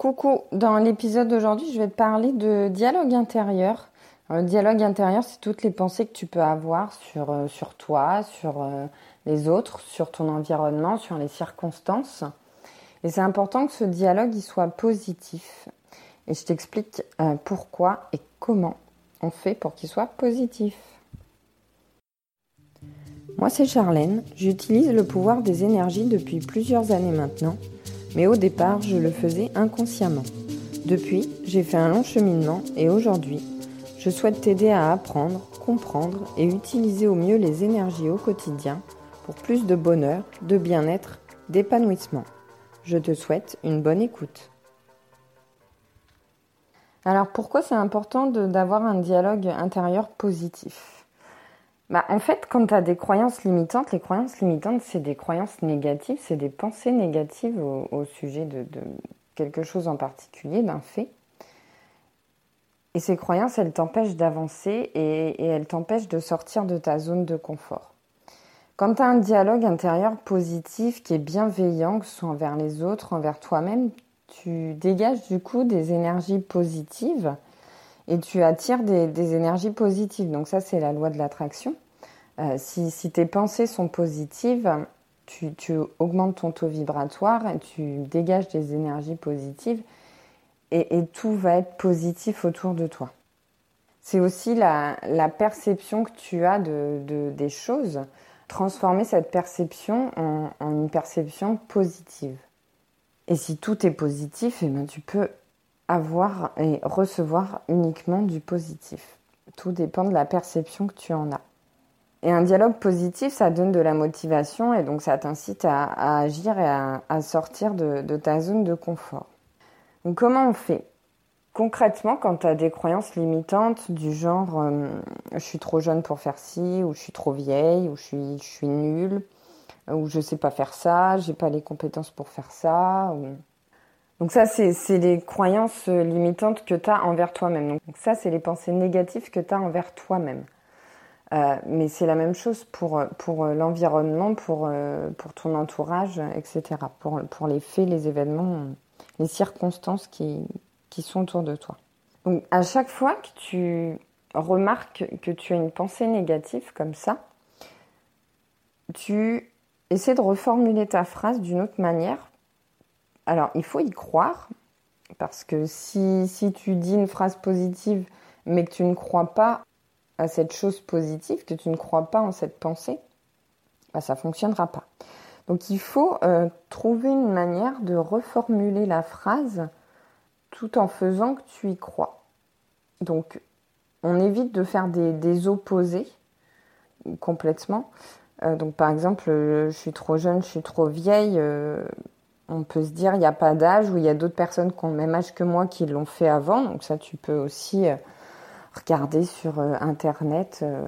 Coucou, dans l'épisode d'aujourd'hui, je vais te parler de dialogue intérieur. Le dialogue intérieur, c'est toutes les pensées que tu peux avoir sur, euh, sur toi, sur euh, les autres, sur ton environnement, sur les circonstances. Et c'est important que ce dialogue il soit positif. Et je t'explique euh, pourquoi et comment on fait pour qu'il soit positif. Moi, c'est Charlène. J'utilise le pouvoir des énergies depuis plusieurs années maintenant mais au départ, je le faisais inconsciemment. Depuis, j'ai fait un long cheminement et aujourd'hui, je souhaite t'aider à apprendre, comprendre et utiliser au mieux les énergies au quotidien pour plus de bonheur, de bien-être, d'épanouissement. Je te souhaite une bonne écoute. Alors pourquoi c'est important d'avoir un dialogue intérieur positif? Bah, en fait, quand tu as des croyances limitantes, les croyances limitantes, c'est des croyances négatives, c'est des pensées négatives au, sujet de, quelque chose en particulier, d'un fait. Et ces croyances, elles t'empêchent d'avancer et, elles t'empêchent de sortir de ta zone de confort. Quand tu as un dialogue intérieur positif qui est bienveillant, que ce soit envers les autres, envers toi-même, tu dégages du coup des énergies positives et tu attires des, énergies positives. Donc ça, c'est la loi de l'attraction. Euh, si, tes pensées sont positives, tu, augmentes ton taux vibratoire, tu dégages des énergies positives et, tout va être positif autour de toi. C'est aussi la, perception que tu as de, des choses, transformer cette perception en, une perception positive. Et si tout est positif, eh ben, tu peux avoir et recevoir uniquement du positif. Tout dépend de la perception que tu en as. Et un dialogue positif, ça donne de la motivation et donc ça t'incite à, agir et à, sortir de, ta zone de confort. Donc comment on fait? Concrètement, quand tu as des croyances limitantes du genre euh, je suis trop jeune pour faire ci, ou je suis trop vieille, ou je suis, nulle, ou je sais pas faire ça, j'ai pas les compétences pour faire ça, ou donc ça, c'est les croyances limitantes que tu as envers toi-même. Donc ça, c'est les pensées négatives que tu as envers toi-même. Euh, mais c'est la même chose pour, pour l'environnement, pour, euh, pour ton entourage, etc. Pour, pour les faits, les événements, les circonstances qui, qui sont autour de toi. Donc à chaque fois que tu remarques que tu as une pensée négative comme ça, tu essaies de reformuler ta phrase d'une autre manière alors, il faut y croire, parce que si, tu dis une phrase positive, mais que tu ne crois pas à cette chose positive, que tu ne crois pas en cette pensée, bah, ça ne fonctionnera pas. Donc il faut euh, trouver une manière de reformuler la phrase tout en faisant que tu y crois. Donc on évite de faire des, opposés complètement. Euh, donc par exemple, je suis trop jeune, je suis trop vieille. Euh, on peut se dire il n'y a pas d'âge ou il y a d'autres personnes qui ont le même âge que moi qui l'ont fait avant. Donc ça, tu peux aussi euh, regarder sur euh, Internet, euh,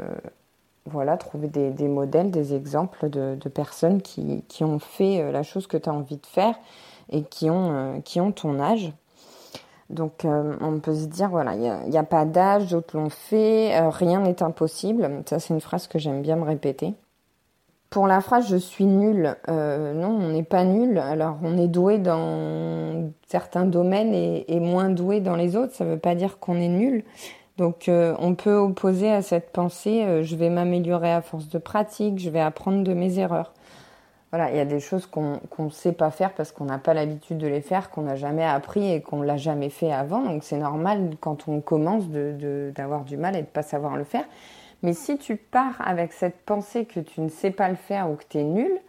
voilà, trouver des, modèles, des exemples de, personnes qui, ont fait la chose que tu as envie de faire et qui ont, ton âge. Donc on peut se dire, voilà, il n'y a, pas d'âge, d'autres l'ont fait, rien n'est impossible. Ça, c'est une phrase que j'aime bien me répéter. Pour la phrase je suis nul, euh, non, on n'est pas nul. Alors on est doué dans certains domaines et, moins doué dans les autres. Ça ne veut pas dire qu'on est nul. Donc euh, on peut opposer à cette pensée euh, je vais m'améliorer à force de pratique, je vais apprendre de mes erreurs. Voilà, il y a des choses qu'on ne sait pas faire parce qu'on n'a pas l'habitude de les faire, qu'on n'a jamais appris et qu'on l'a jamais fait avant. Donc c'est normal quand on commence d'avoir du mal et de ne pas savoir le faire. Mais si tu pars avec cette pensée que tu ne sais pas le faire ou que tu es nul,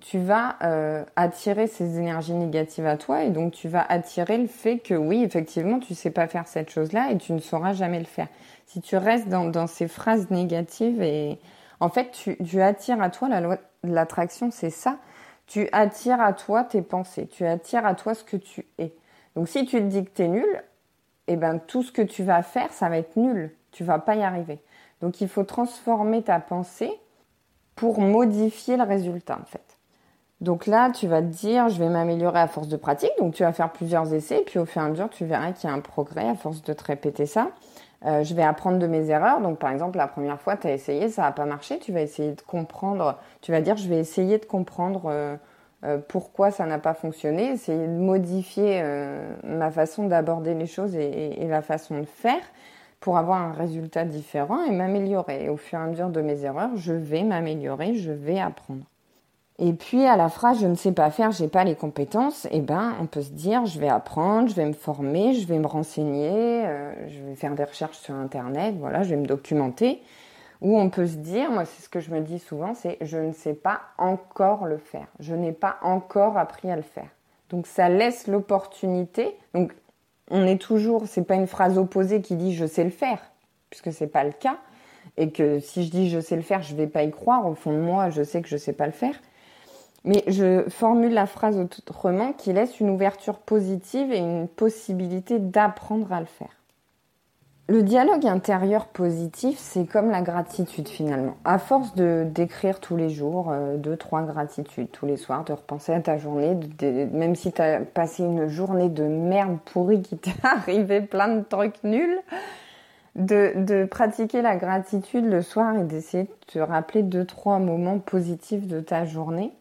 tu vas euh, attirer ces énergies négatives à toi et donc tu vas attirer le fait que oui, effectivement, tu ne sais pas faire cette chose-là et tu ne sauras jamais le faire. Si tu restes dans, ces phrases négatives et en fait, tu, attires à toi la loi de l'attraction, c'est ça. Tu attires à toi tes pensées, tu attires à toi ce que tu es. Donc si tu te dis que tu es nul, eh ben tout ce que tu vas faire, ça va être nul tu vas pas y arriver. Donc il faut transformer ta pensée pour modifier le résultat en fait. Donc là, tu vas te dire, je vais m'améliorer à force de pratique. Donc tu vas faire plusieurs essais, puis au fur et à mesure, tu verras qu'il y a un progrès à force de te répéter ça. Euh, je vais apprendre de mes erreurs. Donc par exemple, la première fois, tu as essayé, ça n'a pas marché. Tu vas essayer de comprendre. Tu vas dire, je vais essayer de comprendre euh, euh, pourquoi ça n'a pas fonctionné, essayer de modifier ma façon d'aborder les choses et, et, la façon de faire pour avoir un résultat différent et m'améliorer. Au fur et à mesure de mes erreurs, je vais m'améliorer, je vais apprendre. Et puis à la phrase je ne sais pas faire, j'ai pas les compétences, eh ben on peut se dire je vais apprendre, je vais me former, je vais me renseigner, euh, je vais faire des recherches sur internet, voilà, je vais me documenter. Ou on peut se dire, moi c'est ce que je me dis souvent, c'est je ne sais pas encore le faire, je n'ai pas encore appris à le faire. Donc ça laisse l'opportunité. Donc on est toujours, c'est pas une phrase opposée qui dit je sais le faire, puisque c'est pas le cas, et que si je dis je sais le faire, je vais pas y croire. Au fond de moi, je sais que je sais pas le faire. Mais je formule la phrase autrement qui laisse une ouverture positive et une possibilité d'apprendre à le faire. Le dialogue intérieur positif, c'est comme la gratitude finalement. À force de d'écrire tous les jours, euh, deux, trois gratitudes tous les soirs, de repenser à ta journée, même si tu as passé une journée de merde pourrie qui t'est arrivé plein de trucs nuls, de, de pratiquer la gratitude le soir et d'essayer de te rappeler deux, trois moments positifs de ta journée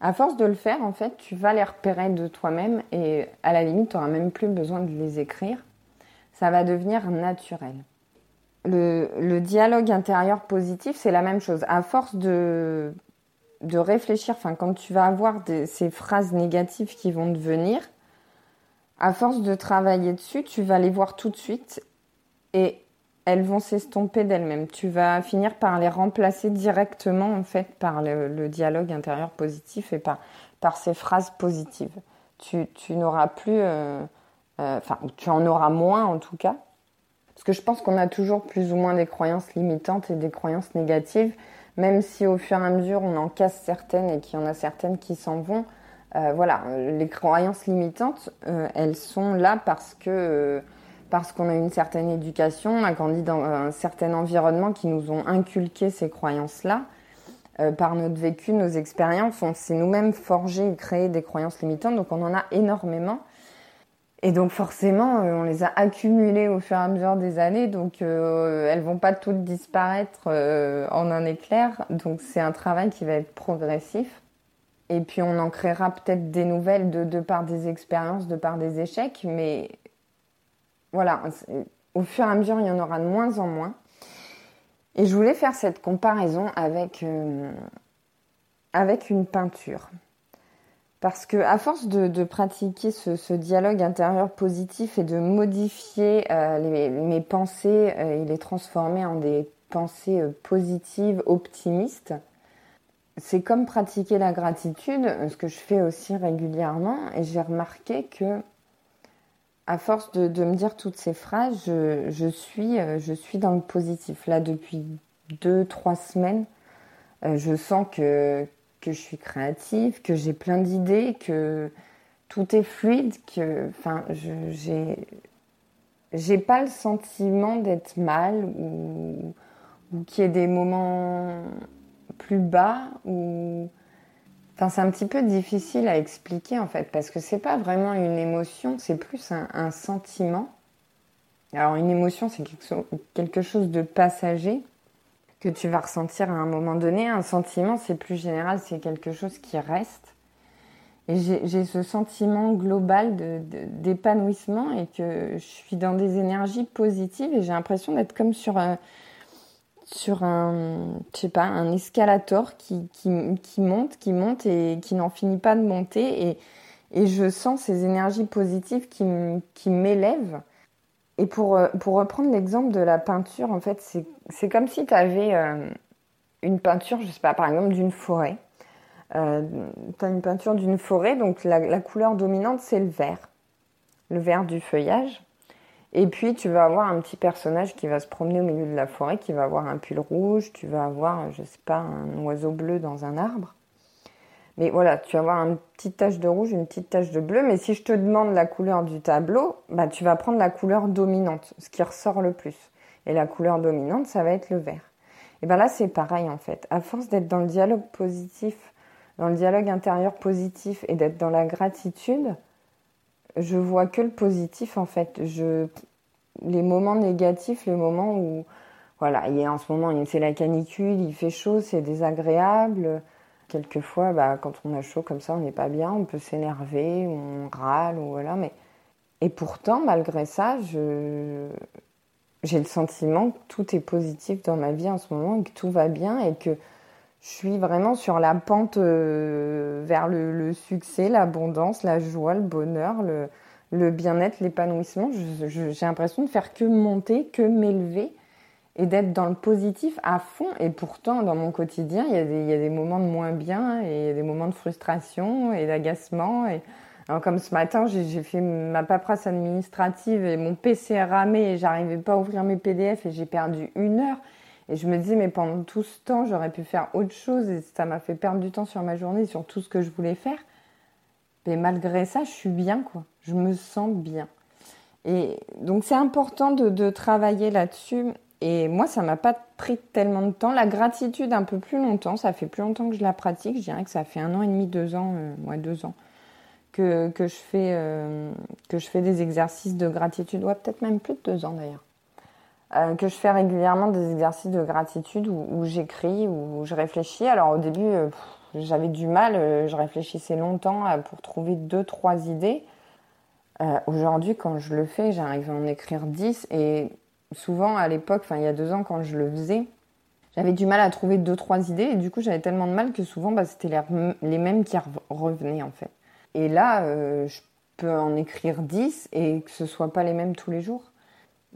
à force de le faire, en fait, tu vas les repérer de toi-même et à la limite, tu n'auras même plus besoin de les écrire. Ça va devenir naturel. Le, dialogue intérieur positif, c'est la même chose. À force de, de réfléchir, enfin, quand tu vas avoir ces phrases négatives qui vont te venir, à force de travailler dessus, tu vas les voir tout de suite et elles vont s'estomper d'elles-mêmes. Tu vas finir par les remplacer directement en fait par le, dialogue intérieur positif et par, par ces phrases positives. Tu, tu n'auras plus, euh, enfin tu en auras moins en tout cas, parce que je pense qu'on a toujours plus ou moins des croyances limitantes et des croyances négatives, même si au fur et à mesure on en casse certaines et qu'il y en a certaines qui s'en vont. Euh, voilà, les croyances limitantes, elles sont là parce que parce qu'on a une certaine éducation, on a grandi dans un certain environnement qui nous ont inculqué ces croyances-là. Euh, par notre vécu, nos expériences, on s'est nous-mêmes forgé et créé des croyances limitantes, donc on en a énormément. Et donc forcément, euh, on les a accumulées au fur et à mesure des années, donc euh, elles vont pas toutes disparaître en un éclair. Donc c'est un travail qui va être progressif. Et puis on en créera peut-être des nouvelles de, de par des expériences, de par des échecs, mais voilà, au fur et à mesure, il y en aura de moins en moins. Et je voulais faire cette comparaison avec, euh, avec une peinture. Parce que à force de, pratiquer ce, dialogue intérieur positif et de modifier euh, mes pensées euh, et les transformer en des pensées positives, optimistes, c'est comme pratiquer la gratitude, ce que je fais aussi régulièrement. Et j'ai remarqué que à force de, me dire toutes ces phrases, je, suis, euh, je suis dans le positif. Là, depuis deux, trois semaines, euh, je sens que, que je suis créative, que j'ai plein d'idées, que tout est fluide, que, enfin, j'ai, j'ai pas le sentiment d'être mal ou, ou qu'il y ait des moments plus bas ou c'est un petit peu difficile à expliquer en fait, parce que c'est pas vraiment une émotion, c'est plus un, sentiment. Alors une émotion, c'est quelque chose de passager que tu vas ressentir à un moment donné. Un sentiment, c'est plus général, c'est quelque chose qui reste. Et j'ai ce sentiment global d'épanouissement et que je suis dans des énergies positives et j'ai l'impression d'être comme sur un, sur un, je sais pas, un escalator qui, qui, monte, qui monte et qui n'en finit pas de monter. Et, et je sens ces énergies positives qui m'élèvent. Et pour, euh, pour reprendre l'exemple de la peinture, en fait, c'est comme si tu avais euh, une peinture, je sais pas, par exemple, d'une forêt. Euh, tu as une peinture d'une forêt, donc la, la couleur dominante, c'est le vert. Le vert du feuillage. Et puis tu vas avoir un petit personnage qui va se promener au milieu de la forêt, qui va avoir un pull rouge, tu vas avoir, je sais pas, un oiseau bleu dans un arbre. Mais voilà, tu vas avoir une petite tache de rouge, une petite tache de bleu. Mais si je te demande la couleur du tableau, bah, tu vas prendre la couleur dominante, ce qui ressort le plus. Et la couleur dominante, ça va être le vert. Et bien là, c'est pareil en fait. À force d'être dans le dialogue positif, dans le dialogue intérieur positif et d'être dans la gratitude, je vois que le positif en fait. Je, les moments négatifs, les moments où, voilà, il y a en ce moment, c'est la canicule, il fait chaud, c'est désagréable. Quelquefois, bah, quand on a chaud comme ça, on n'est pas bien, on peut s'énerver, on râle, ou voilà. Mais... Et pourtant, malgré ça, je... j'ai le sentiment que tout est positif dans ma vie en ce moment, que tout va bien, et que je suis vraiment sur la pente euh, vers le, succès, l'abondance, la joie, le bonheur, le, le bien-être, l'épanouissement. J'ai l'impression de faire que monter, que m'élever et d'être dans le positif à fond. Et pourtant, dans mon quotidien, il y, a des, a moments de moins bien et il y a des moments de frustration et d'agacement. Alors, comme ce matin, j'ai fait ma paperasse administrative et mon PC ramé et j'arrivais pas à ouvrir mes PDF et j'ai perdu une heure. Et je me disais, mais pendant tout ce temps, j'aurais pu faire autre chose et ça m'a fait perdre du temps sur ma journée, sur tout ce que je voulais faire. Mais malgré ça, je suis bien, quoi. Je me sens bien. Et donc, c'est important de travailler là-dessus. Et moi, ça m'a pas pris tellement de temps. La gratitude, un peu plus longtemps. Ça fait plus longtemps que je la pratique. Je dirais que ça fait un an et demi, deux ans, euh, deux ans, que, que, je fais, euh, que je fais des exercices de gratitude. Ouais, peut-être même plus de deux ans d'ailleurs. Euh, que je fais régulièrement des exercices de gratitude où, j'écris, où je réfléchis. Alors au début, euh, j'avais du mal, je réfléchissais longtemps pour trouver deux, trois idées. Aujourd'hui, quand je le fais, j'arrive à en écrire dix. Et souvent, à l'époque, enfin il y a deux ans, quand je le faisais, j'avais du mal à trouver deux, trois idées. Et du coup, j'avais tellement de mal que souvent, bah, c'était les, mêmes qui revenaient en fait. Et là, je peux en écrire dix et que ce soit pas les mêmes tous les jours.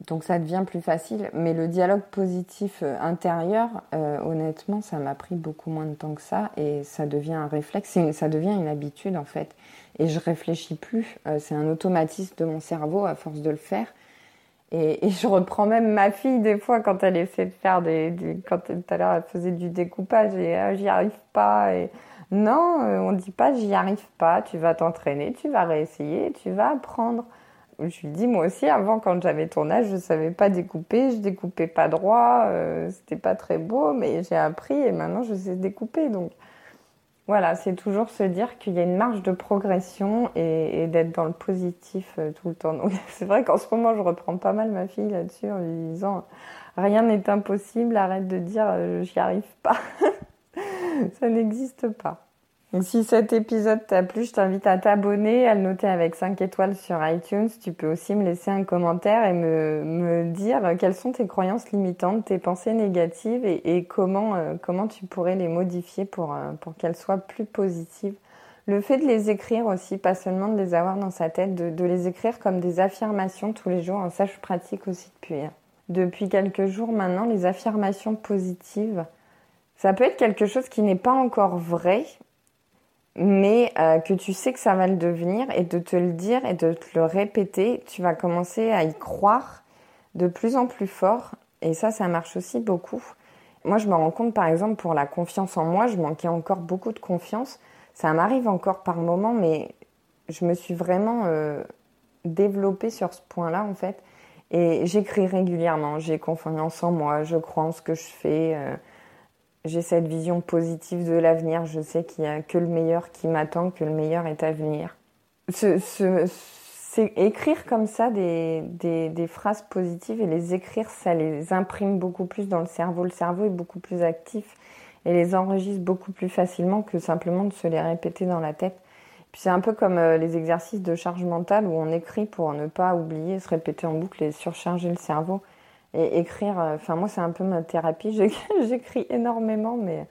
Donc ça devient plus facile. Mais le dialogue positif euh, intérieur, euh, honnêtement, ça m'a pris beaucoup moins de temps que ça et ça devient un réflexe, ça devient une habitude en fait. Et je réfléchis plus, euh, c'est un automatisme de mon cerveau à force de le faire. Et, je reprends même ma fille des fois quand elle essaie de faire des, quand tout à l'heure elle faisait du découpage et ah, j'y arrive pas. Et non, on dit pas j'y arrive pas. Tu vas t'entraîner, tu vas réessayer, tu vas apprendre je lui dis moi aussi avant quand j'avais ton âge je savais pas découper je découpais pas droit euh, c'était pas très beau mais j'ai appris et maintenant je sais découper donc voilà c'est toujours se dire qu'il y a une marge de progression et, d'être dans le positif euh, tout le temps. Donc c'est vrai qu'en ce moment je reprends pas mal ma fille là-dessus en lui disant rien n'est impossible arrête de dire euh, j'y arrive pas. Ça n'existe pas si cet épisode t'a plu, je t'invite à t'abonner, à le noter avec 5 étoiles sur iTunes. Tu peux aussi me laisser un commentaire et me, dire quelles sont tes croyances limitantes, tes pensées négatives et, comment, euh, comment tu pourrais les modifier pour, euh, pour qu'elles soient plus positives. Le fait de les écrire aussi, pas seulement de les avoir dans sa tête, de, les écrire comme des affirmations tous les jours. Ça, je pratique aussi depuis, depuis quelques jours maintenant, les affirmations positives. Ça peut être quelque chose qui n'est pas encore vrai, mais euh, que tu sais que ça va le devenir et de te le dire et de te le répéter, tu vas commencer à y croire de plus en plus fort et ça, ça marche aussi beaucoup. Moi, je me rends compte, par exemple, pour la confiance en moi, je manquais encore beaucoup de confiance. Ça m'arrive encore par moments, mais je me suis vraiment euh, développée sur ce point-là, en fait. Et j'écris régulièrement, j'ai confiance en moi, je crois en ce que je fais. Euh, j'ai cette vision positive de l'avenir. Je sais qu'il n'y a que le meilleur qui m'attend, que le meilleur est à venir. c'est écrire comme ça des, des, phrases positives et les écrire, ça les imprime beaucoup plus dans le cerveau. Le cerveau est beaucoup plus actif et les enregistre beaucoup plus facilement que simplement de se les répéter dans la tête. Puis c'est un peu comme euh, les exercices de charge mentale où on écrit pour ne pas oublier, se répéter en boucle et surcharger le cerveau. Et écrire, euh, enfin moi c'est un peu ma thérapie, j'écris énormément mais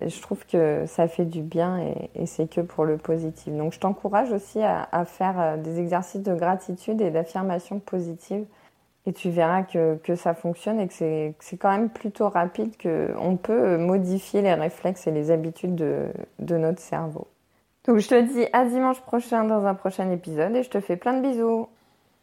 je trouve que ça fait du bien et, c'est que pour le positif. Donc je t'encourage aussi à, faire euh, des exercices de gratitude et d'affirmation positive et tu verras que, que ça fonctionne et que c'est quand même plutôt rapide, qu'on peut modifier les réflexes et les habitudes de, de notre cerveau. Donc je te dis à dimanche prochain dans un prochain épisode et je te fais plein de bisous.